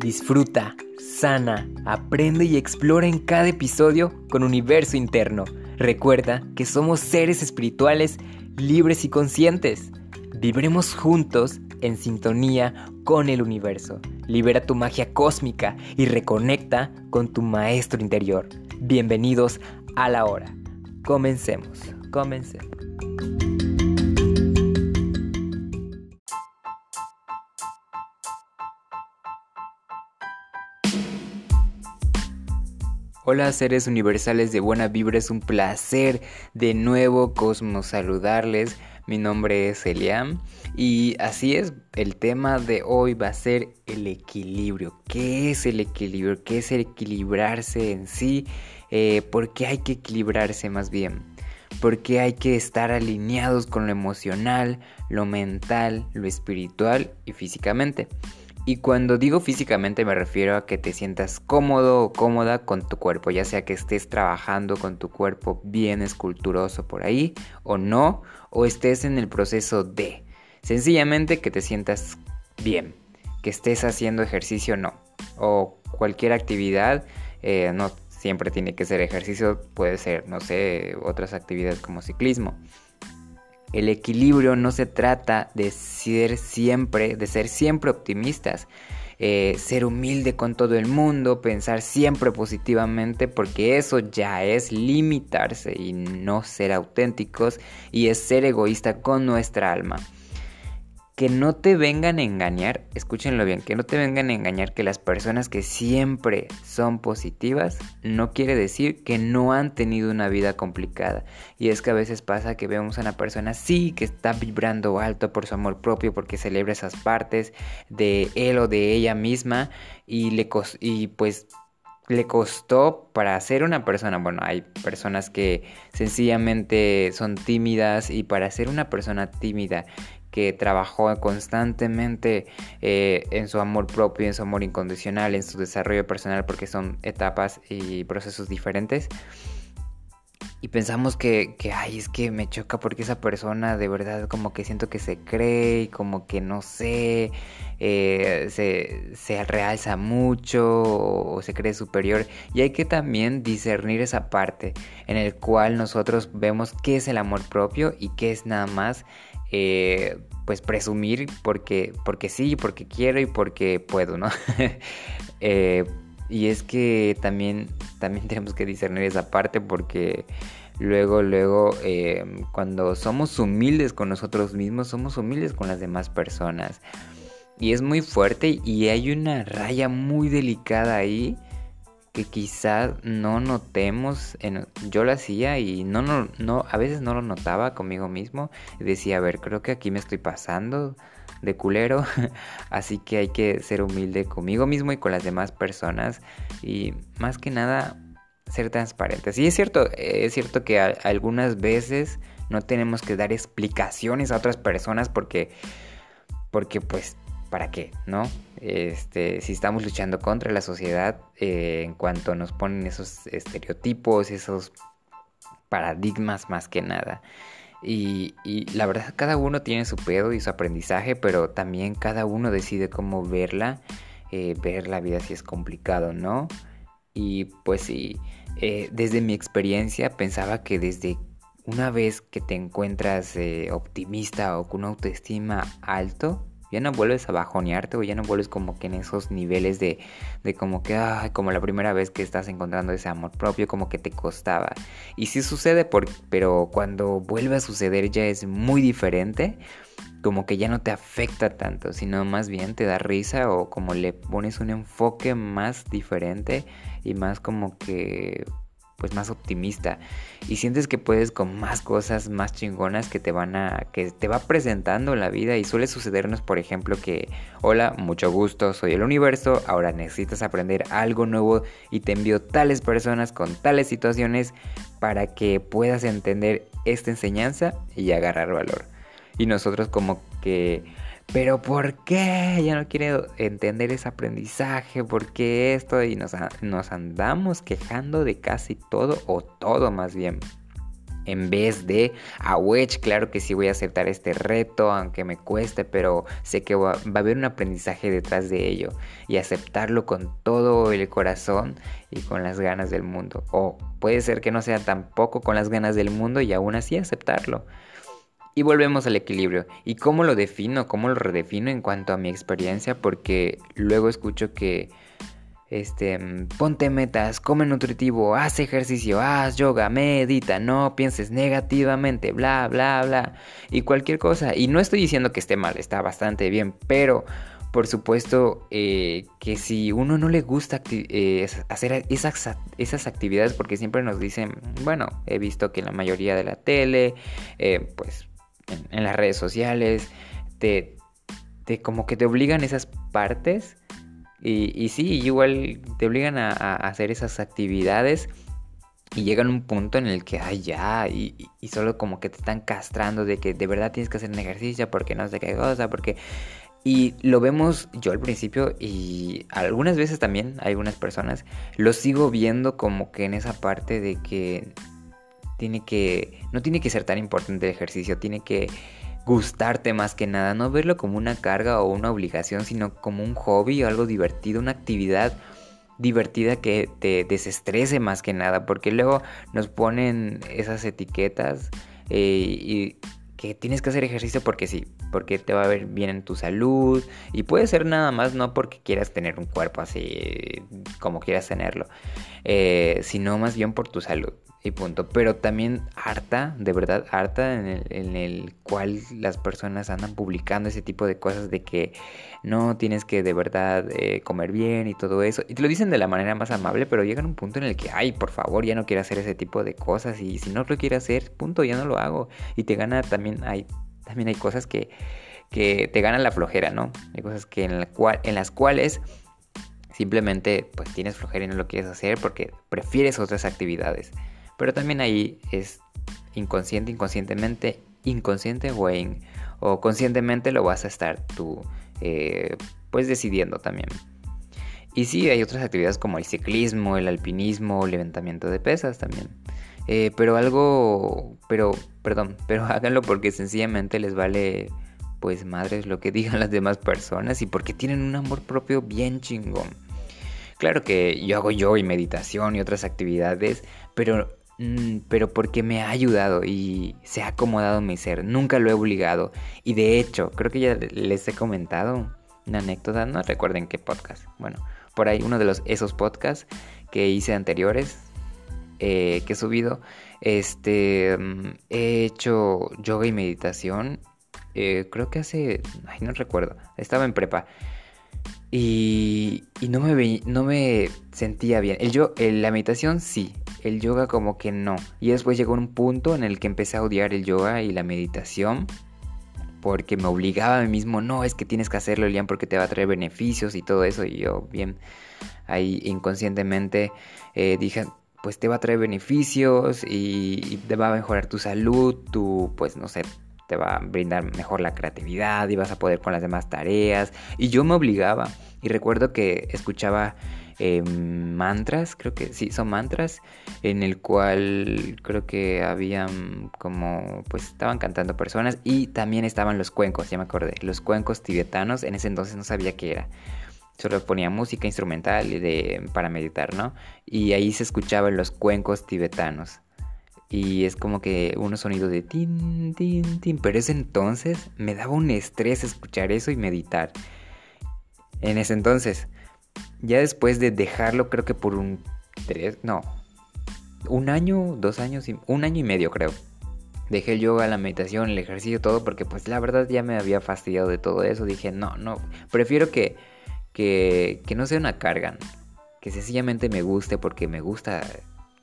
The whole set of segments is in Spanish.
Disfruta, sana, aprende y explora en cada episodio con universo interno. Recuerda que somos seres espirituales libres y conscientes. Vibremos juntos en sintonía con el universo. Libera tu magia cósmica y reconecta con tu maestro interior. Bienvenidos a la hora. Comencemos, comencemos. Hola seres universales de buena vibra, es un placer de nuevo Cosmos saludarles. Mi nombre es Eliam y así es, el tema de hoy va a ser el equilibrio. ¿Qué es el equilibrio? ¿Qué es el equilibrarse en sí? Eh, ¿Por qué hay que equilibrarse más bien? Porque hay que estar alineados con lo emocional, lo mental, lo espiritual y físicamente. Y cuando digo físicamente me refiero a que te sientas cómodo o cómoda con tu cuerpo, ya sea que estés trabajando con tu cuerpo bien esculturoso por ahí o no, o estés en el proceso de. Sencillamente que te sientas bien, que estés haciendo ejercicio o no, o cualquier actividad, eh, no siempre tiene que ser ejercicio, puede ser, no sé, otras actividades como ciclismo. El equilibrio no se trata de ser siempre, de ser siempre optimistas, eh, ser humilde con todo el mundo, pensar siempre positivamente, porque eso ya es limitarse y no ser auténticos y es ser egoísta con nuestra alma que no te vengan a engañar, escúchenlo bien, que no te vengan a engañar que las personas que siempre son positivas no quiere decir que no han tenido una vida complicada. Y es que a veces pasa que vemos a una persona sí que está vibrando alto por su amor propio porque celebra esas partes de él o de ella misma y le y pues le costó para ser una persona, bueno, hay personas que sencillamente son tímidas y para ser una persona tímida que trabajó constantemente eh, en su amor propio, en su amor incondicional, en su desarrollo personal, porque son etapas y procesos diferentes. Y pensamos que, que, ay, es que me choca porque esa persona de verdad como que siento que se cree y como que no sé, eh, se, se realza mucho o se cree superior. Y hay que también discernir esa parte en el cual nosotros vemos qué es el amor propio y qué es nada más eh, pues presumir porque, porque sí, porque quiero y porque puedo, ¿no? Eh, y es que también, también tenemos que discernir esa parte porque luego, luego, eh, cuando somos humildes con nosotros mismos, somos humildes con las demás personas. Y es muy fuerte y hay una raya muy delicada ahí que quizás no notemos, yo lo hacía y no, no, no, a veces no lo notaba conmigo mismo, decía, a ver, creo que aquí me estoy pasando de culero, así que hay que ser humilde conmigo mismo y con las demás personas y más que nada ser transparentes. Y es cierto, es cierto que algunas veces no tenemos que dar explicaciones a otras personas porque, porque pues ¿para qué? ¿No? Este, si estamos luchando contra la sociedad eh, en cuanto nos ponen esos estereotipos, esos paradigmas más que nada. Y, la verdad, cada uno tiene su pedo y su aprendizaje, pero también cada uno decide cómo verla, eh, ver la vida si es complicado, ¿no? Y pues sí, eh, desde mi experiencia pensaba que desde una vez que te encuentras optimista o con una autoestima alto, ya no vuelves a bajonearte o ya no vuelves como que en esos niveles de, de como que, ay, como la primera vez que estás encontrando ese amor propio, como que te costaba. Y sí sucede, por, pero cuando vuelve a suceder ya es muy diferente, como que ya no te afecta tanto, sino más bien te da risa o como le pones un enfoque más diferente y más como que pues más optimista y sientes que puedes con más cosas más chingonas que te van a que te va presentando la vida y suele sucedernos por ejemplo que hola mucho gusto soy el universo ahora necesitas aprender algo nuevo y te envío tales personas con tales situaciones para que puedas entender esta enseñanza y agarrar valor y nosotros como que pero ¿por qué? Ya no quiero entender ese aprendizaje, ¿por qué esto? Y nos, nos andamos quejando de casi todo, o todo más bien. en vez de a wedge claro que sí voy a aceptar este reto aunque me cueste pero sé que va, a haber un aprendizaje detrás de ello y aceptarlo con todo el corazón y con las ganas del mundo o puede ser que no sea tampoco con las ganas del mundo y aún así aceptarlo y volvemos al equilibrio. ¿Y cómo lo defino? ¿Cómo lo redefino en cuanto a mi experiencia? Porque luego escucho que este, ponte metas, come nutritivo, haz ejercicio, haz yoga, medita, no pienses negativamente, bla, bla, bla, y cualquier cosa. Y no estoy diciendo que esté mal, está bastante bien, pero por supuesto eh, que si uno no le gusta eh, hacer esas, esas, actividades, porque siempre nos dicen, bueno, he visto que la mayoría de la tele, eh, pues en, las redes sociales, te, te, como que te obligan esas partes y, y sí, igual te obligan a, hacer esas actividades y llegan a un punto en el que, ay, ya, y, y, solo como que te están castrando de que de verdad tienes que hacer un ejercicio porque no sé qué cosa, porque... Y lo vemos yo al principio y algunas veces también, algunas personas, lo sigo viendo como que en esa parte de que tiene que, no tiene que ser tan importante el ejercicio, tiene que gustarte más que nada, no verlo como una carga o una obligación, sino como un hobby o algo divertido, una actividad divertida que te desestrese más que nada, porque luego nos ponen esas etiquetas eh, y que tienes que hacer ejercicio porque sí, porque te va a ver bien en tu salud y puede ser nada más no porque quieras tener un cuerpo así como quieras tenerlo, eh, sino más bien por tu salud y punto. Pero también harta, de verdad harta, en el, en el, cual las personas andan publicando ese tipo de cosas de que no tienes que de verdad eh, comer bien y todo eso. Y te lo dicen de la manera más amable, pero llegan un punto en el que, ay, por favor, ya no quiero hacer ese tipo de cosas. Y si no lo quiero hacer, punto, ya no lo hago. Y te gana también, hay, también hay cosas que, que te ganan la flojera, ¿no? Hay cosas que en, la cual, en las cuales simplemente pues tienes flojera y no lo quieres hacer porque prefieres otras actividades. Pero también ahí es inconsciente, inconscientemente, inconsciente o, o conscientemente lo vas a estar tú eh, pues decidiendo también. Y sí, hay otras actividades como el ciclismo, el alpinismo, el levantamiento de pesas también. Eh, pero algo, pero, perdón, pero háganlo porque sencillamente les vale, pues madres, lo que digan las demás personas y porque tienen un amor propio bien chingón. Claro que yo hago yo y meditación y otras actividades, pero pero porque me ha ayudado y se ha acomodado mi ser. Nunca lo he obligado. Y de hecho, creo que ya les he comentado una anécdota, no recuerden qué podcast. Bueno, por ahí uno de los esos podcasts que hice anteriores, eh, que he subido, este, mm, he hecho yoga y meditación. Eh, creo que hace, ay, no recuerdo, estaba en prepa. Y, y no, me no me sentía bien. El yo, la meditación sí, el yoga como que no. Y después llegó un punto en el que empecé a odiar el yoga y la meditación. Porque me obligaba a mí mismo, no, es que tienes que hacerlo, Elian, porque te va a traer beneficios y todo eso. Y yo, bien, ahí inconscientemente eh, dije, pues te va a traer beneficios y, y, te va a mejorar tu salud, tu, pues no sé, te va a brindar mejor la creatividad y vas a poder con las demás tareas. Y yo me obligaba. Y recuerdo que escuchaba eh, mantras, creo que sí, son mantras, en el cual creo que habían como, pues estaban cantando personas y también estaban los cuencos, ya me acordé, los cuencos tibetanos, en ese entonces no sabía qué era. Solo ponía música instrumental de, para meditar, ¿no? Y ahí se escuchaban los cuencos tibetanos. Y es como que unos sonidos de tin, tin, tin. Pero ese entonces me daba un estrés escuchar eso y meditar. En ese entonces. Ya después de dejarlo, creo que por un tres, no, un año, dos años, un año y medio creo. Dejé el yoga, la meditación, el ejercicio, todo, porque pues la verdad ya me había fastidiado de todo eso. Dije, no, no, prefiero que, que, que no sea una carga, que sencillamente me guste porque me gusta,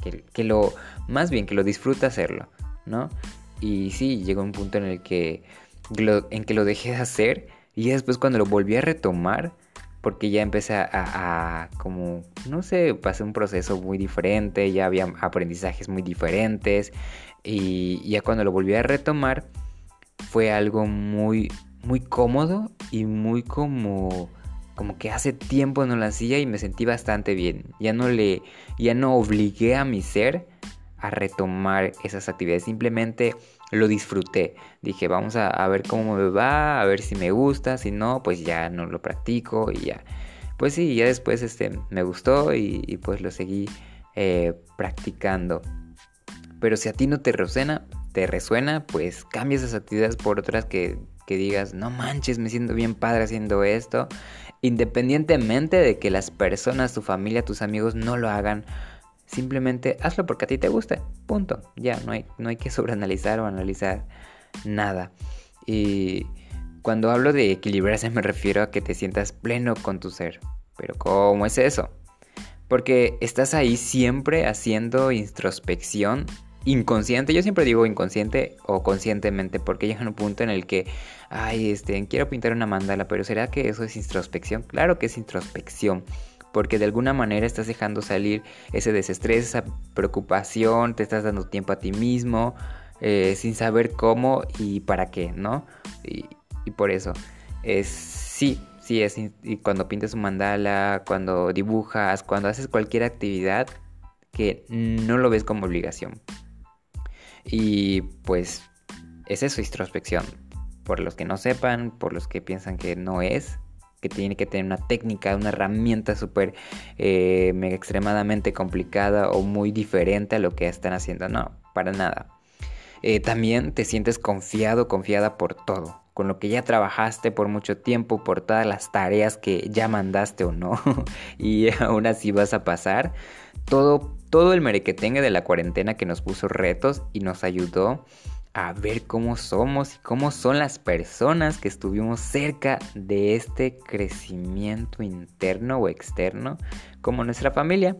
que, lo, más bien que lo disfrute hacerlo, ¿no? Y sí, llegó un punto en el que, en que lo dejé de hacer y después cuando lo volví a retomar, porque ya empecé a, como, no sé, pasé un proceso muy diferente, ya había aprendizajes muy diferentes y ya cuando lo volví a retomar fue algo muy, muy cómodo y muy como, como que hace tiempo no lo hacía y me sentí bastante bien. Ya no le, ya no obligué a mi ser a retomar esas actividades. Simplemente lo disfruté. Dije, vamos a, ver cómo me va, a ver si me gusta, si no, pues ya no lo practico y ya. Pues sí, ya después este, me gustó y, pues lo seguí eh, practicando. Pero si a ti no te resuena, te resuena, pues cambia esas actividades por otras que, que digas, no manches, me siento bien padre haciendo esto. Independientemente de que las personas, tu familia, tus amigos no lo hagan Simplemente hazlo porque a ti te gusta. Punto. Ya, no hay, no hay que sobreanalizar o analizar nada. Y cuando hablo de equilibrarse me refiero a que te sientas pleno con tu ser. Pero ¿cómo es eso? Porque estás ahí siempre haciendo introspección inconsciente. Yo siempre digo inconsciente o conscientemente porque llega un punto en el que, ay, este, quiero pintar una mandala, pero ¿será que eso es introspección? Claro que es introspección porque de alguna manera estás dejando salir ese desestrés, esa preocupación, te estás dando tiempo a ti mismo, eh, sin saber cómo y para qué, ¿no? Y, por eso, es sí, sí, es y cuando pintas un mandala, cuando dibujas, cuando haces cualquier actividad que no lo ves como obligación. Y pues es eso, introspección. Por los que no sepan, por los que piensan que no es, que tiene que tener una técnica, una herramienta súper eh, extremadamente complicada o muy diferente a lo que están haciendo. No, para nada. Eh, también te sientes confiado, confiada por todo, con lo que ya trabajaste por mucho tiempo, por todas las tareas que ya mandaste o no, y aún así vas a pasar. Todo, todo el merequetengue de la cuarentena que nos puso retos y nos ayudó a ver cómo somos y cómo son las personas que estuvimos cerca de este crecimiento interno o externo como nuestra familia.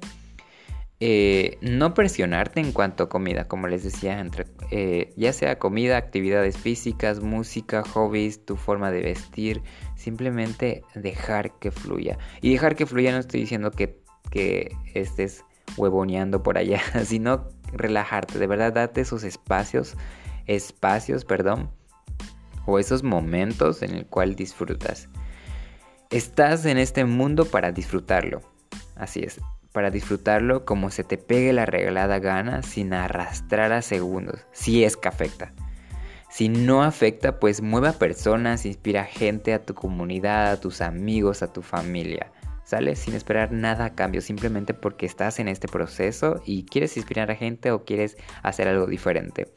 Eh, no presionarte en cuanto a comida, como les decía, entre, eh, ya sea comida, actividades físicas, música, hobbies, tu forma de vestir, simplemente dejar que fluya. Y dejar que fluya no estoy diciendo que, que estés huevoneando por allá, sino relajarte, de verdad date esos espacios espacios, perdón, o esos momentos en el cual disfrutas. Estás en este mundo para disfrutarlo. Así es, para disfrutarlo como se te pegue la regalada gana sin arrastrar a segundos, si es que afecta. Si no afecta, pues mueve a personas, inspira gente a tu comunidad, a tus amigos, a tu familia. ¿Sale? Sin esperar nada a cambio, simplemente porque estás en este proceso y quieres inspirar a gente o quieres hacer algo diferente.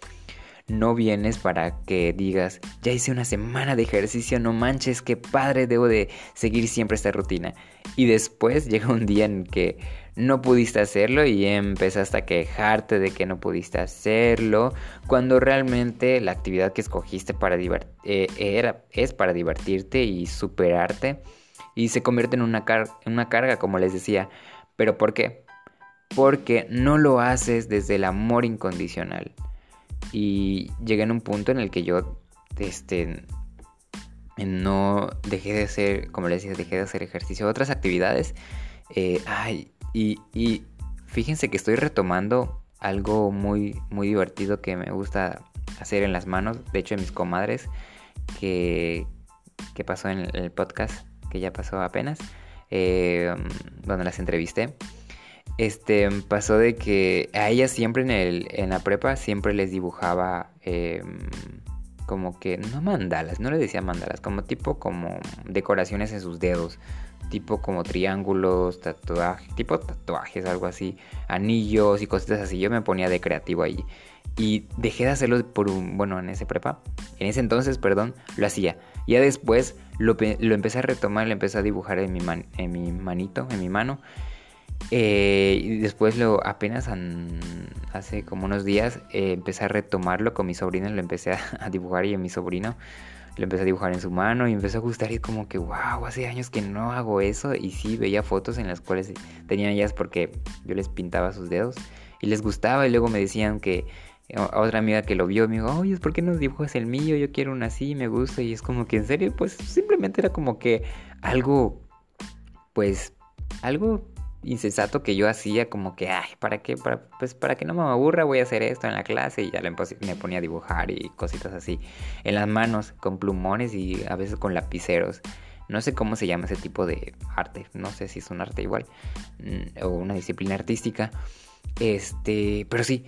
No vienes para que digas, ya hice una semana de ejercicio, no manches, qué padre, debo de seguir siempre esta rutina. Y después llega un día en que no pudiste hacerlo y empezaste a quejarte de que no pudiste hacerlo, cuando realmente la actividad que escogiste para eh, era, es para divertirte y superarte y se convierte en una, carga, como les decía. ¿Pero por qué? Porque no lo haces desde el amor incondicional. Y llegué en un punto en el que yo, este, no dejé de hacer, como les decía, dejé de hacer ejercicio, otras actividades. Eh, ay, y, y fíjense que estoy retomando algo muy, muy divertido que me gusta hacer en las manos. De hecho, en mis comadres, que, que pasó en el podcast, que ya pasó apenas, eh, donde las entrevisté este, pasó de que a ella siempre en, el, en la prepa siempre les dibujaba em, como que, no mandalas, no le decía mandalas, como tipo como decoraciones en sus dedos, tipo como triángulos, tatuajes, tipo tatuajes, algo así, anillos y cositas así. Yo me ponía de creativo ahí. Y dejé de hacerlo por un, bueno, en ese prepa, en ese entonces, perdón, lo hacía. Ya después lo, lo empecé a retomar, lo empecé a dibujar en mi, en mi manito, en mi mano. Eh, y después lo apenas hace como unos días eh, empecé a retomarlo con mi sobrino, lo empecé a, dibujar y en mi sobrino lo empecé a dibujar en su mano y empezó a gustar y como que wow, hace años que no hago eso y sí veía fotos en las cuales tenían ellas porque yo les pintaba sus dedos y les gustaba y luego me decían que a otra amiga que lo vio me dijo, oye, ¿por qué no dibujas el mío? Yo quiero una así, me gusta y es como que en serio, pues simplemente era como que algo, pues, algo insensato que yo hacía como que, ay, ¿para qué? Para, pues para que no me aburra voy a hacer esto en la clase y ya me ponía a dibujar y cositas así en las manos con plumones y a veces con lapiceros. No sé cómo se llama ese tipo de arte, no sé si es un arte igual mm, o una disciplina artística. Este, pero sí,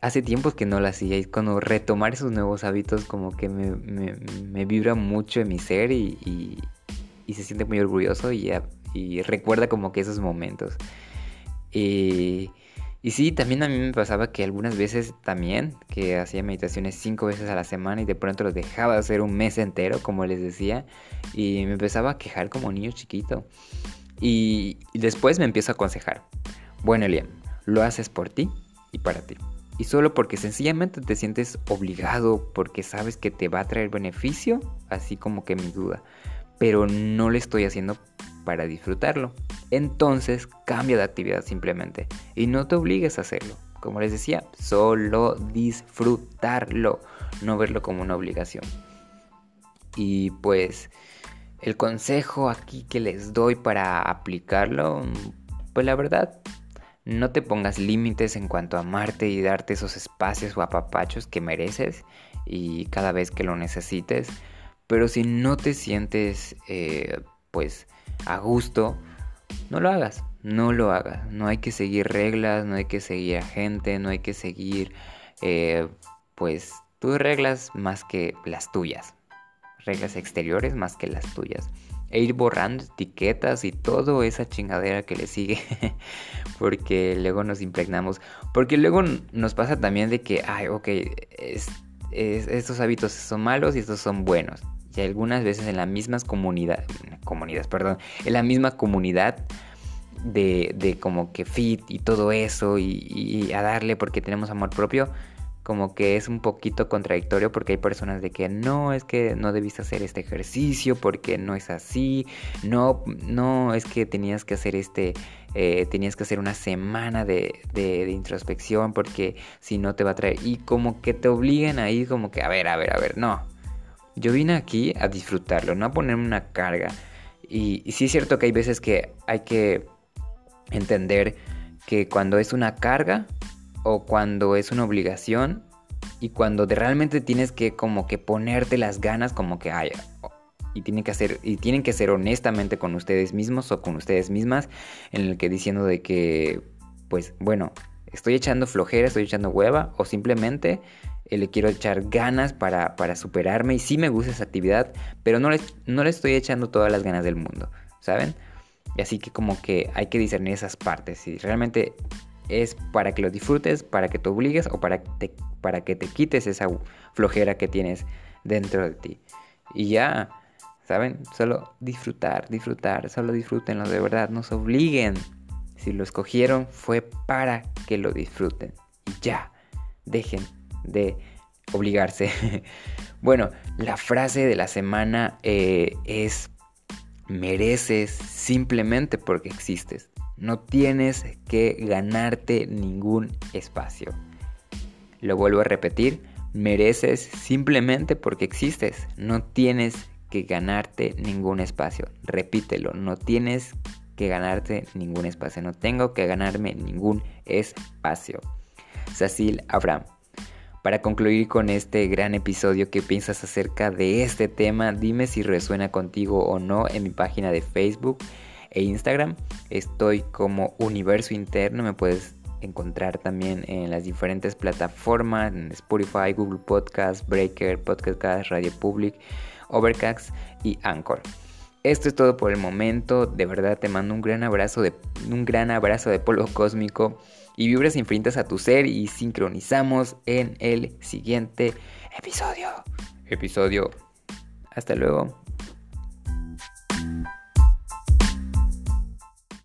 hace tiempos que no lo hacía y cuando retomar esos nuevos hábitos como que me, vibra mucho en mi ser y, se siente muy orgulloso y, y, recuerda como que esos momentos. Y, y sí, también a mí me pasaba que algunas veces también, que hacía meditaciones cinco veces a la semana y de pronto los dejaba de hacer un mes entero, como les decía, y me empezaba a quejar como niño chiquito. Y, y después me empiezo a aconsejar. Bueno, Elian, lo haces por ti y para ti. Y solo porque sencillamente te sientes obligado, porque sabes que te va a traer beneficio, así como que mi duda. Pero no lo estoy haciendo para disfrutarlo. Entonces cambia de actividad simplemente. Y no te obligues a hacerlo. Como les decía, solo disfrutarlo, no verlo como una obligación. Y pues el consejo aquí que les doy para aplicarlo, pues la verdad no te pongas límites en cuanto a amarte y darte esos espacios o apapachos que mereces y cada vez que lo necesites. Pero si no te sientes eh, pues a gusto, no lo hagas, no lo hagas. No hay que seguir reglas, no hay que seguir a gente, no hay que seguir eh, pues tus reglas más que las tuyas. Reglas exteriores más que las tuyas e ir borrando etiquetas y todo esa chingadera que le sigue. porque luego nos impregnamos. Porque luego nos pasa también de que, ay, ok, estos hábitos son malos y estos son buenos. Y algunas veces en las mismas comunidades, comunidades, perdón, en la misma comunidad de, de como que fit y todo eso y, a darle porque tenemos amor propio como que es un poquito contradictorio porque hay personas de que no, es que no debiste hacer este ejercicio porque no es así, no, no, es que tenías que hacer este, eh, tenías que hacer una semana de, de, introspección porque si no te va a traer, y como que te obligan ahí como que, a ver, a ver, a ver, no, yo vine aquí a disfrutarlo, no a ponerme una carga, y, sí es cierto que hay veces que hay que entender que cuando es una carga, o cuando es una obligación y cuando realmente tienes que como que ponerte las ganas como que haya y tienen que hacer y tienen que ser honestamente con ustedes mismos o con ustedes mismas en el que diciendo de que pues bueno estoy echando flojera estoy echando hueva o simplemente eh, le quiero echar ganas para, para, superarme y sí me gusta esa actividad pero no le, no le estoy echando todas las ganas del mundo saben así que como que hay que discernir esas partes si realmente es para que lo disfrutes, para que te obligues o para, para que te quites esa flojera que tienes dentro de ti. Y ya, ¿saben? Solo disfrutar, disfrutar, solo disfrútenlo de verdad, no se obliguen. Si lo escogieron fue para que lo disfruten. Y ya, dejen de obligarse. bueno, la frase de la semana eh, es mereces simplemente porque existes. No tienes que ganarte ningún espacio. Lo vuelvo a repetir, mereces simplemente porque existes. No tienes que ganarte ningún espacio. Repítelo, no tienes que ganarte ningún espacio. No tengo que ganarme ningún espacio. Cecil Abraham. Para concluir con este gran episodio, ¿qué piensas acerca de este tema? Dime si resuena contigo o no en mi página de Facebook e Instagram. Estoy como Universo Interno, me puedes encontrar también en las diferentes plataformas, Spotify, Google Podcast, Breaker, Podcast Radio Public, Overcast y Anchor. Esto es todo por el momento. De verdad te mando un gran abrazo de un gran abrazo de polvo cósmico y vibras infinitas a tu ser y sincronizamos en el siguiente episodio. Episodio. Hasta luego.